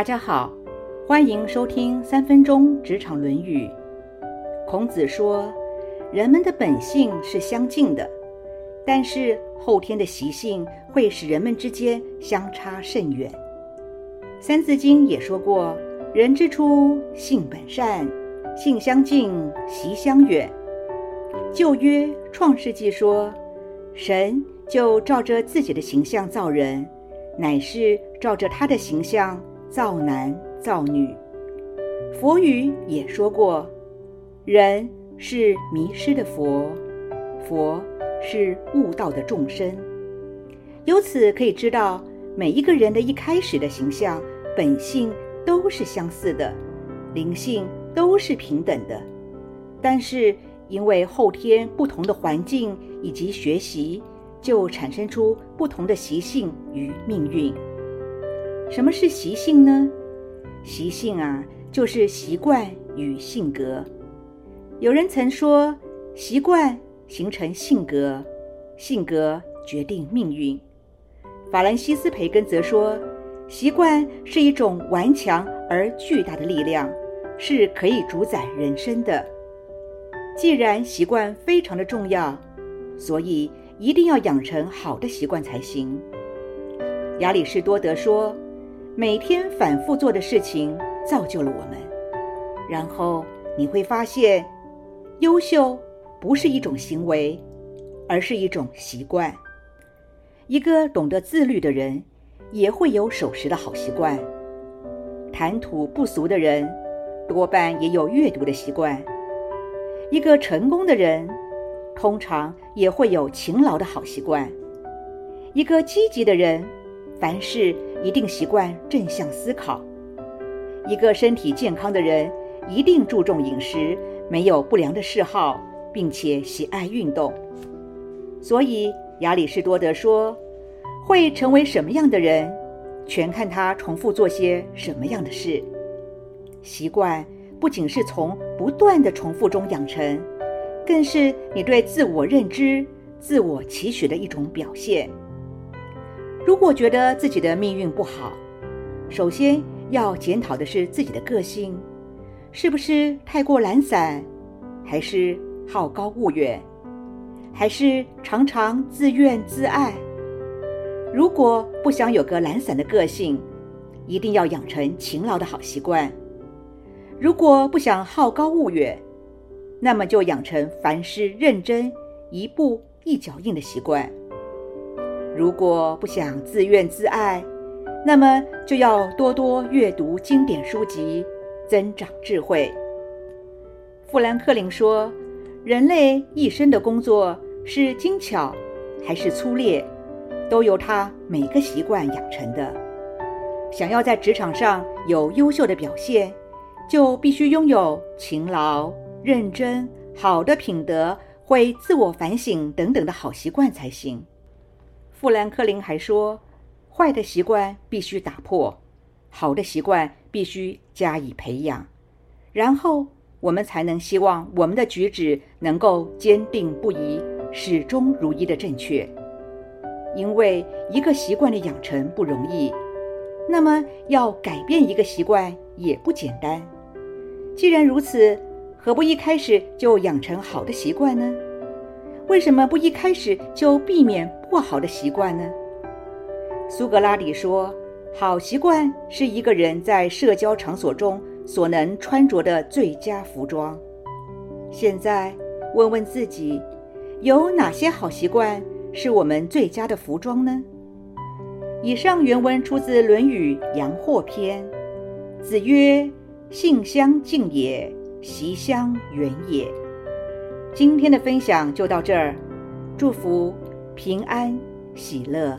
大家好，欢迎收听三分钟职场论语。孔子说，人们的本性是相近的，但是后天的习性会使人们之间相差甚远。三字经也说过，人之初，性本善，性相近，习相远。旧约创世纪说，神就照着自己的形象造人，乃是照着他的形象。造男造女，佛语也说过，人是迷失的佛，佛是悟道的众生。由此可以知道，每一个人的一开始的形象本性都是相似的，灵性都是平等的。但是因为后天不同的环境以及学习，就产生出不同的习性与命运。什么是习性呢？习性啊，就是习惯与性格。有人曾说，习惯形成性格，性格决定命运。法兰西斯·培根则说，习惯是一种顽强而巨大的力量，是可以主宰人生的。既然习惯非常的重要，所以一定要养成好的习惯才行。亚里士多德说。每天反复做的事情造就了我们，然后你会发现，优秀不是一种行为，而是一种习惯。一个懂得自律的人，也会有守时的好习惯；谈吐不俗的人，多半也有阅读的习惯；一个成功的人，通常也会有勤劳的好习惯；一个积极的人。凡事一定习惯正向思考。一个身体健康的人一定注重饮食，没有不良的嗜好，并且喜爱运动。所以亚里士多德说：“会成为什么样的人，全看他重复做些什么样的事。”习惯不仅是从不断的重复中养成，更是你对自我认知、自我期许的一种表现。如果觉得自己的命运不好，首先要检讨的是自己的个性，是不是太过懒散，还是好高骛远，还是常常自怨自艾？如果不想有个懒散的个性，一定要养成勤劳的好习惯；如果不想好高骛远，那么就养成凡事认真、一步一脚印的习惯。如果不想自怨自艾，那么就要多多阅读经典书籍，增长智慧。富兰克林说：“人类一生的工作是精巧还是粗劣，都由他每个习惯养成的。想要在职场上有优秀的表现，就必须拥有勤劳、认真、好的品德、会自我反省等等的好习惯才行。”富兰克林还说：“坏的习惯必须打破，好的习惯必须加以培养，然后我们才能希望我们的举止能够坚定不移、始终如一的正确。因为一个习惯的养成不容易，那么要改变一个习惯也不简单。既然如此，何不一开始就养成好的习惯呢？”为什么不一开始就避免不好的习惯呢？苏格拉底说：“好习惯是一个人在社交场所中所能穿着的最佳服装。”现在问问自己，有哪些好习惯是我们最佳的服装呢？以上原文出自《论语·阳货篇》。子曰：“性相近也，习相远也。”今天的分享就到这儿，祝福平安喜乐。